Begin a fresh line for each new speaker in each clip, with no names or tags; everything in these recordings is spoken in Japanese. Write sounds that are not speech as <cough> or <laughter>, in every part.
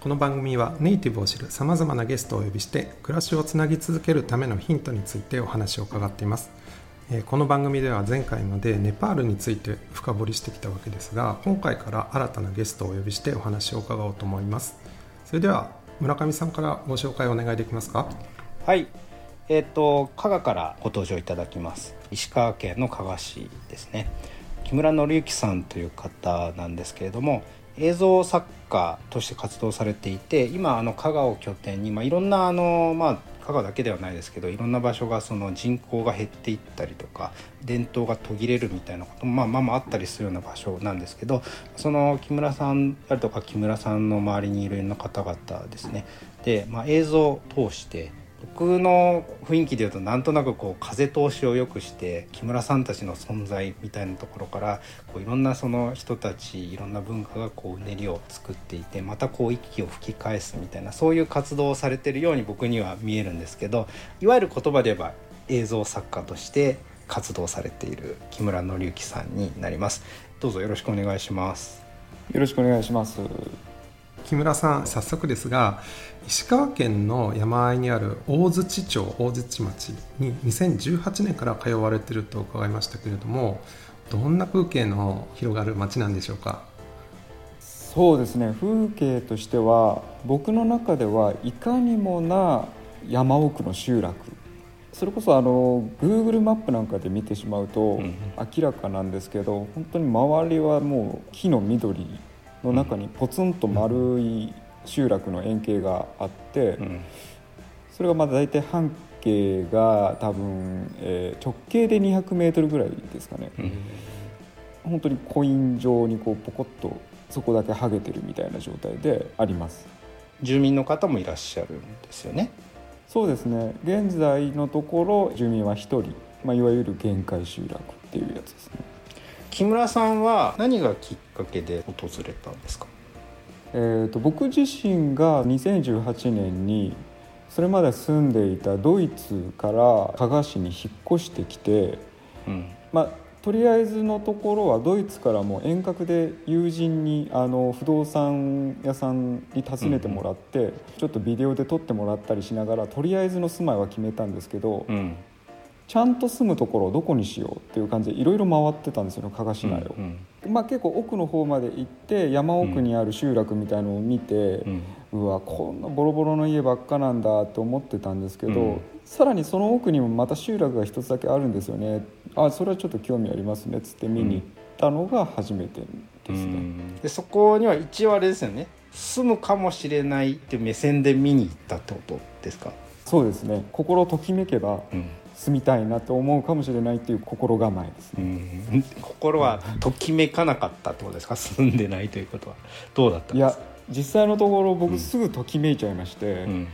この番組はネイティブを知るさまざまなゲストをお呼びして暮らしをつなぎ続けるためのヒントについてお話を伺っています。えーこの番組では前回までネパールについて深掘りしてきたわけですが今回から新たなゲストをお呼びしてお話を伺おうと思います。それでは村上さんからご紹介をお願いできますか？
はい。えっ、と加賀からご登場いただきます。石川県の加賀市ですね。木村紀之さんという方なんですけれども映像作家として活動されていて今あの香川を拠点に、まあ、いろんなあの、まあ、香川だけではないですけどいろんな場所がその人口が減っていったりとか伝統が途切れるみたいなこともまあまあまああったりするような場所なんですけどその木村さんであるとか木村さんの周りにいるような方々ですね。で、まあ、映像を通して僕の雰囲気でいうとなんとなくこう風通しを良くして木村さんたちの存在みたいなところからこういろんなその人たちいろんな文化がこううねりを作っていてまたこう息を吹き返すみたいなそういう活動をされてるように僕には見えるんですけどいわゆる言葉で言えば映像作家として活動されている木村紀之さんになりますどうぞよろしくお願いします
よろしくお願いします。
木村さん早速ですが石川県の山あいにある大槌町大槌町に2018年から通われていると伺いましたけれどもどんな風景の広がる町なんでしょうか？
そうですね。風景としては僕の中ではいかにもな山奥の集落。それこそあの Google マップなんかで見てしまうと
うん
明らかなんですけど、本当に周りはもう木の緑の中にポツンと丸い集落の円形があって、
うん
それがまあ大体半径が多分、えー直径で200メートルぐらいですかね。
うん。
本当にコイン状にこうポコッとそこだけ剥げてるみたいな状態であります。
住民の方もいらっしゃるんですよね。
そうですね。現在のところ住民は1人、まあ、いわゆる限界集落っていうやつですね
木村さんは何がきっかけで訪れたんですか？
えー、と僕自身が2018年にそれまで住んでいたドイツから加賀市に引っ越してきて
うん。
まあとりあえずのところはドイツからも遠隔で友人にあの不動産屋さんに訪ねてもらって、ちょっとビデオで撮ってもらったりしながらとりあえずの住まいは決めたんですけど、
うん
ちゃんと住むところをどこにしようっていう感じでいろいろ回ってたんですよね加賀市内を、
うん
まあ、結構奥の方まで行って山奥にある集落みたいのを見て、
うん。
うわこんなボロボロの家ばっかなんだと思ってたんですけど、
うん。
さらにその奥にもまた集落が一つだけあるんですよね。あそれはちょっと興味ありますねっつって見に行ったのが初めてですね、
でそこには一応あれですよね。住むかもしれないっていう目線で見に行ったってことですか、
そうですね。心ときめけば
うん
住みたいなと思うかもしれないっていう心構えです
う
ね、
ん、心はときめかなかったってことですか？住んでないということはどうだったん
いや
ですか？
実際のところ僕すぐときめいちゃいまして、
うん。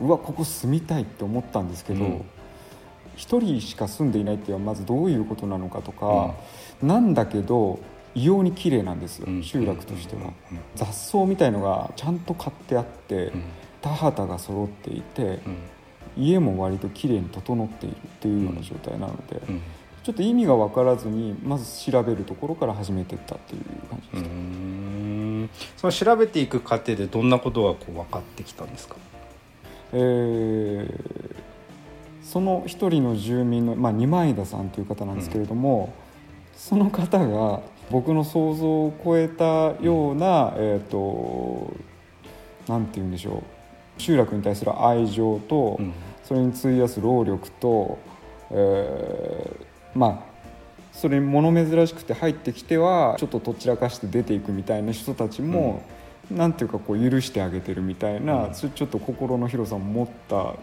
うわここ住みたいって思ったんですけど、
うん。
一人しか住んでいないっていうのはまずどういうことなのかとか、なんだけど異様に綺麗なんですよ、
うん。
集落としては、
うん。
雑草みたいのがちゃんと買ってあって、
うん。
田畑が揃っていて、
うん
家も割と綺麗に整っているっていうような状態なので、
うん。
ちょっと意味が分からずにまず調べるところから始めてったっていう感じ
う
です、
ん。その調べていく過程でどんなことがこう分かってきたんですか？
えーその一人の住民の、まあ、二枚田さんという方なんですけれども、その方が僕の想像を超えたような、えっ、となんて言うんでしょう集落に対する愛情と、
うん。
それに費やす労力と、えーまあそれに物珍しくて入ってきてはちょっととっちらかして出ていくみたいな人たちも、なんていうかこう許してあげてるみたいな、
うん。
それちょっと心の広さも持った、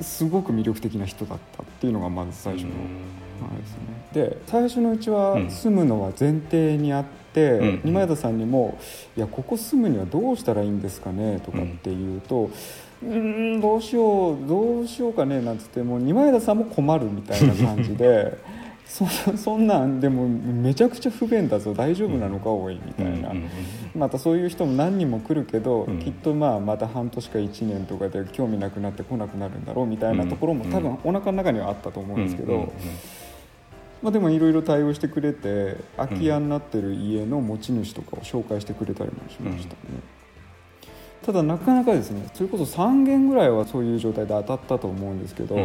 すごく魅力的な人だったっていうのがまず最初の、ですね。で最初のうちは
うん。
住むのは前提にあって、
うん。
二前田さんにも「いやここ住むにはどうしたらいいんですかね?」とかって言うと「うーんどうしようどうしようかね」なんつってもう二前田さんも困るみたいな感じで <laughs> そそんなんでもめちゃくちゃ不便だぞ大丈夫なのかおいみたいな。またそういう人も何人も来るけど、
うん。
きっとまあまた半年か1年とかで興味なくなって来なくなるんだろうみたいなところも
うん。
多分お腹の中にはあったと思うんですけど、まあ、でもいろいろ対応してくれて空き家になってる家の持ち主とかを紹介してくれたりもしましたね、ただなかなかですねそれこそ3軒ぐらいはそういう状態で当たったと思うんですけど、
うん。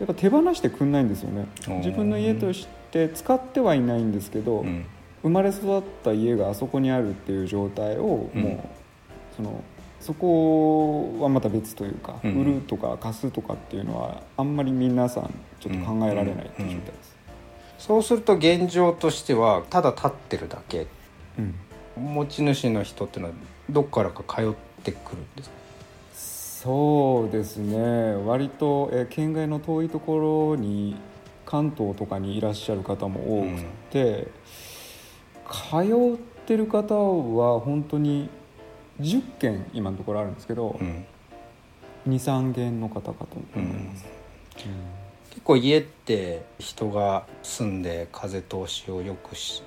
やっぱ手放してくんないんですよね。
うん。
自分の家として使ってはいないんですけど、
うん。
生まれ育った家があそこにあるっていう状態をもう、
うん
そのそこはまた別というか、
うん。
売るとか貸すとかっていうのはあんまり皆さんちょっと考えられないっていう状態です、
そうすると現状としてはただ立ってるだけ。
うん。
持ち主の人っていうのはどっからか通ってくるんですか？
そうですね。割と、えー県外の遠いところに関東とかにいらっしゃる方も多くて、通ってる方は本当に10件今のところあるんですけど、
うん。
23軒の方かと思います、
結構家って人が住んで風通しを良くし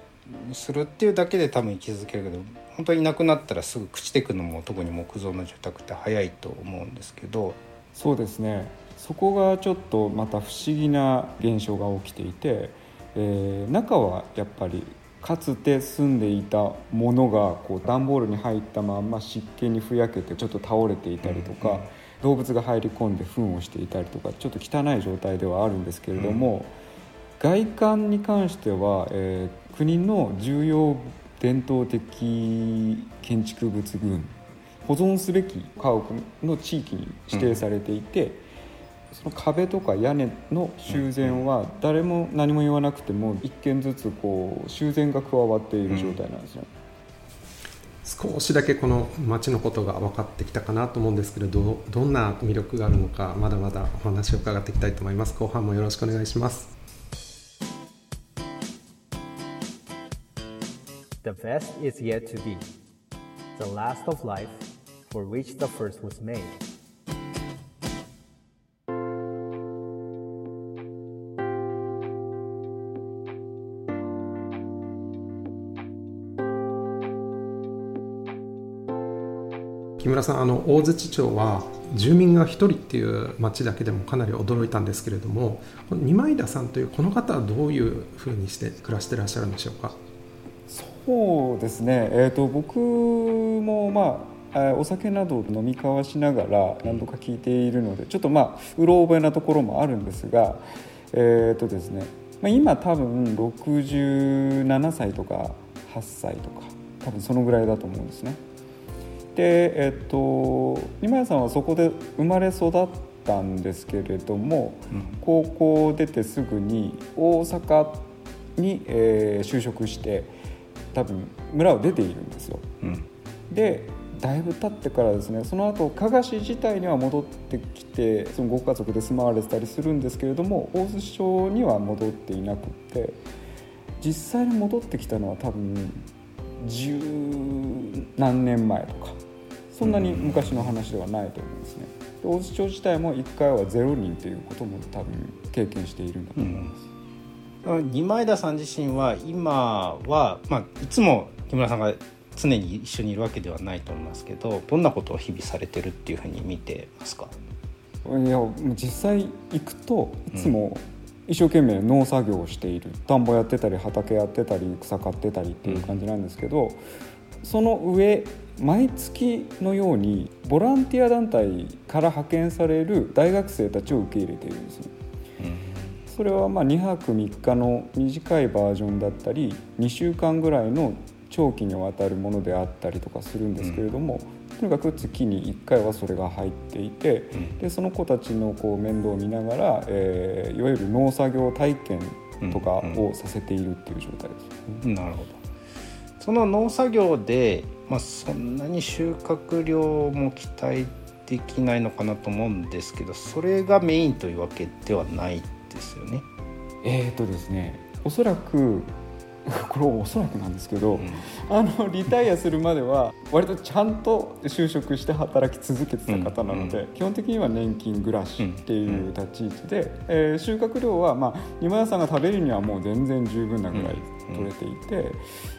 するっていうだけで多分生き続けるけど本当にいなくなったらすぐ朽ちていくのも特に木造の住宅って早いと思うんですけど。
そうですね。そこがちょっとまた不思議な現象が起きていて、えー中はやっぱりかつて住んでいたものがこう段ボールに入ったまんま湿気にふやけてちょっと倒れていたりとか、
うんうん
動物が入り込んで糞をしていたりとかちょっと汚い状態ではあるんですけれども、外観に関しては、えー国の重要伝統的建築物群保存すべき家屋の地域に指定されていて、その壁とか屋根の修繕は誰も何も言わなくても一軒ずつこう修繕が加わっている状態なんですよ。
少しだけこの街のことが分かってきたかなと思うんですけれどどんな魅力があるのかまだまだお話を伺っていきたいと思います後半もよろしくお願いします
The best is yet to be. The last of life for which the first was made.
木村さんあの大槌町は住民が1人っていう町だけでもかなり驚いたんですけれども二枚田さんというこの方はどういうふうにして暮らしてらっしゃるんでしょうか？
そうですね、えー、と僕もまあえーお酒などを飲み交わしながら何度か聞いているのでちょっとまあうろ覚えなところもあるんですがえっ、とですね、まあ、今多分67歳とか8歳とか多分そのぐらいだと思うんですね。でえっ、と今谷さんはそこで生まれ育ったんですけれども、高校出てすぐに大阪に、えー就職して多分村を出ているんですよ。
うん。
でだいぶ経ってからですねその後加賀市自体には戻ってきてそのご家族で住まわれてたりするんですけれども大洲町には戻っていなくって実際に戻ってきたのは多分十何年前とかそんなに昔の話ではないと思うんですね。で大洲町自体も1回はゼロ人ということも多分経験しているんだと思います。
二前田さん自身は今は、まあ、いつも木村さんが常に一緒にいるわけではないと思いますけどどんなことを日々されてるっていうふうに見てますか？
いや実際行くといつも一生懸命農作業をしている田んぼやってたり畑やってたり草刈ってたりっていう感じなんですけど、その上毎月のようにボランティア団体から派遣される大学生たちを受け入れているんですね。それはまあ2泊3日の短いバージョンだったり2週間ぐらいの長期にわたるものであったりとかするんですけれども、とにかく月に1回はそれが入っていて、でその子たちのこう面倒を見ながら、えーいわゆる農作業体験とかをさせているっていう状態です。
なるほど。その農作業で、まあ、そんなに収穫量も期待できないのかなと思うんですけどそれがメインというわけではないですよね。
えーとですねおそらく <laughs> これおそらくなんですけど、あのリタイアするまでは割とちゃんと就職して働き続けてた方なので、
うん。
基本的には年金暮らしっていう立ち位置で、えー収穫量は、まあ、今田さんが食べるにはもう全然十分なぐらい取れていて、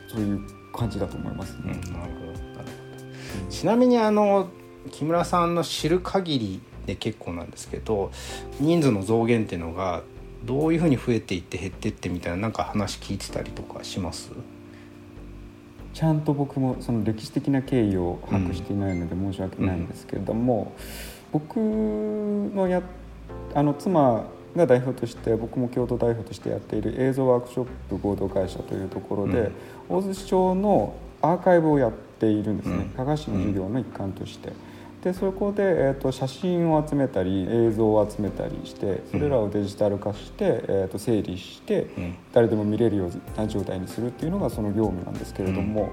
そういう感じだと思います
うん、な
ね
る。ほど。なるほど。ちなみにあの木村さんの知る限りで結構なんですけど人数の増減っていうのがどういうふうに増えていって減っていってみたいななんか話聞いてたりとかします？
ちゃんと僕もその歴史的な経緯を把握していないので申し訳ないんですけれども、僕のやあの妻が代表として僕も京都代表としてやっている映像ワークショップ合同会社というところで、大洲市町のアーカイブをやっているんですね、
うん。
加賀市の授業の一環として。でそこで、えー、と写真を集めたり映像を集めたりしてそれらをデジタル化して、えー、と整理して、
うん。
誰でも見れるような状態にするっていうのがその業務なんですけれども、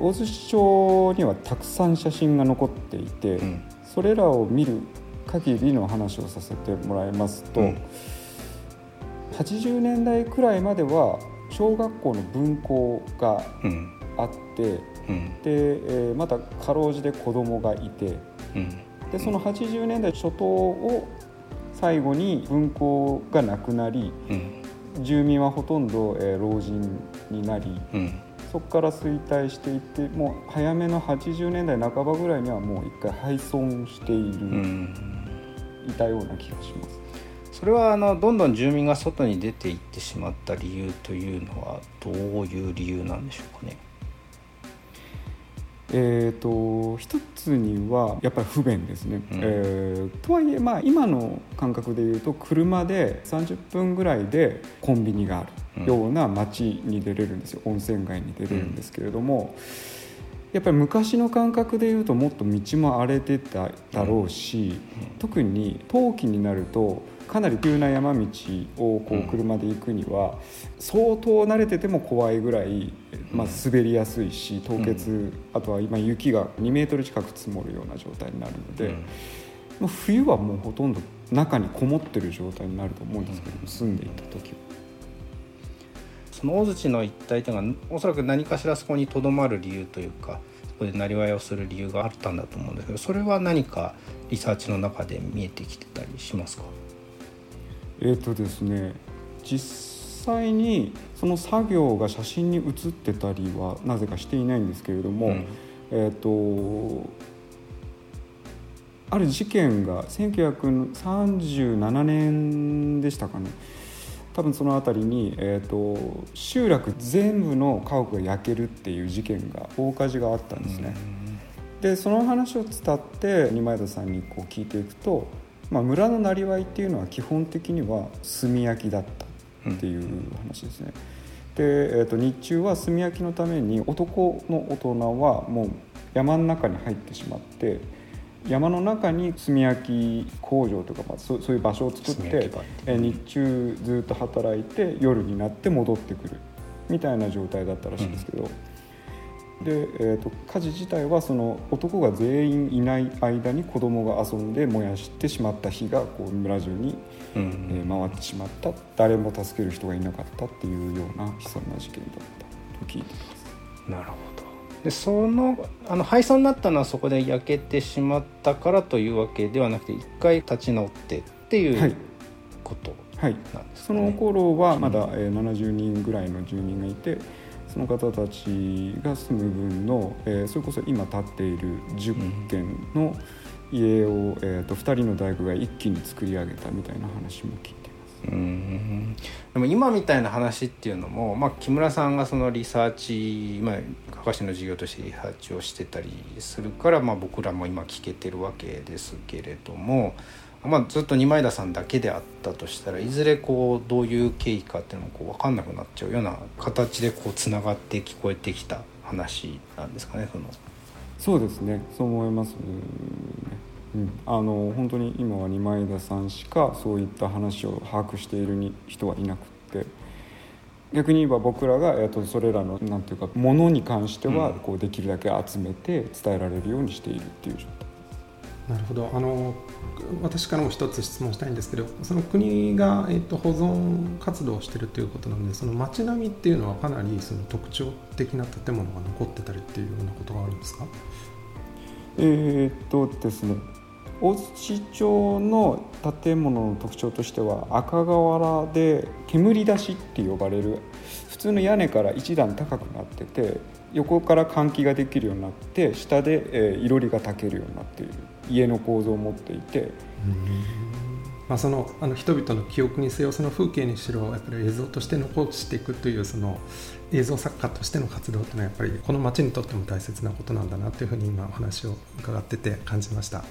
大洲市町にはたくさん写真が残っていて、
うん。
それらを見る限りの話をさせてもらいますと、
うん。
80年代くらいまでは小学校の分校が
うん。
あって
うん。
で、えーまたかろうじて子供がいて
うん。
でその80年代初頭を最後に分校がなくなり
うん。
住民はほとんど、えー老人になり
うん。
そこから衰退していってもう早めの80年代半ばぐらいにはもう一回廃村している、
うん
いたような気がします。
それはあのどんどん住民が外に出ていってしまった理由というのはどういう理由なんでしょうかね。
えー、と一つにはやっぱり不便ですね、
うん。
えーとはいえ、まあ、今の感覚でいうと車で30分ぐらいでコンビニがあるような街に出れるんですよ、温泉街に出れるんですけれども、やっぱり昔の感覚でいうともっと道も荒れてただろうし、特に冬季になるとかなり急な山道をこ
う
車で行くには相当慣れてても怖いぐらい、まあ、滑りやすいし凍結、あとは今雪が2メートル近く積もるような状態になるので、
うん。
もう冬はもうほとんど中にこもってる状態になると思うんですけども、住んでいた時は。
その大槌の一帯というのはおそらく何かしらそこにとどまる理由というかそこでなりわいをする理由があったんだと思うんですけどそれは何かリサーチの中で見えてきてたりしますか？
えーとですね、実際にその作業が写真に写ってたりはなぜかしていないんですけれども、
うん。
えー、とある事件が1937年でしたかね多分その辺りに、えー、と集落全部の家屋が焼けるっていう事件が大火事があったんですね。でその話を伝って二前田さんにこう聞いていくと、まあ、村のなりわいっていうのは基本的には炭焼きだったっていう話ですね。で、えー、と日中は炭焼きのために男の大人はもう山の中に入ってしまって山の中に炭焼き工場とか、まあ、そうそういう場所を作って日中ずっと働いて夜になって戻ってくるみたいな状態だったらしいんですけど。で、えー、と火事自体はその男が全員いない間に子供が遊んで燃やしてしまった火がこう村中に、
うん。
えー回ってしまった。誰も助ける人がいなかったっていうような悲惨な事件だったと聞いています。
なるほどでそのあの廃村になったのはそこで焼けてしまったからというわけではなくて一回立ち直ってってい
はいう
こと
はい
なんです
そ
かね。
の頃はまだ、えー70人ぐらいの住人がいてその方たちが住む分の、えーそれこそ今建っている10軒の家を、えー、と2人の大工が一気に作り上げたみたいな話も聞いて。
うん。でも今みたいな話っていうのも、まあ、木村さんがそのリサーチ、まあ、かかしの授業としてリサーチをしてたりするから、まあ、僕らも今聞けてるわけですけれども、まあ、ずっと二前田さんだけであったとしたらいずれこうどういう経緯かっていうのもこう分かんなくなっちゃうような形でこうつながって聞こえてきた話なんですかねその。
そうですね。そう思いますね、うん、あの本当に今は二前田さんしかそういった話を把握しているに人はいなくって。逆に言えば僕らが、えっとそれらのなんていうかものに関しては
うん。
こうできるだけ集めて伝えられるようにしているっていう状態。
ななるほど。あの私からも一つ質問したいんですけどその国が、えーと、保存活動をしているということなのでその街並みっていうのはかなりその特徴的な建物が残ってたりっていうようなことがあるんですか？
えー、っとですね大槌町の建物の特徴としては赤瓦で煙出しって呼ばれる普通の屋根から一段高くなってて横から換気ができるようになって下で、え、いろりが炊けるようになっている家の構造を持っていて。
まあ、そのあの人々の記憶にせよその風景にしろやっぱり映像として残していくというその映像作家としての活動というのはやっぱりこの町にとっても大切なことなんだなというふうに今お話を伺ってて感じました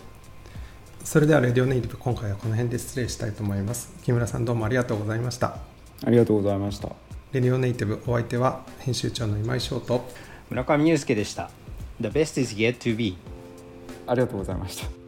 それではレディオネイティブ今回はこの辺で失礼したいと思います。木村さんどうもありがとうございました。
ありがとうございました。
レディオネイティブお相手は編集長の今井翔と。
村上祐介でした。The best is yet to be
ありがとうございました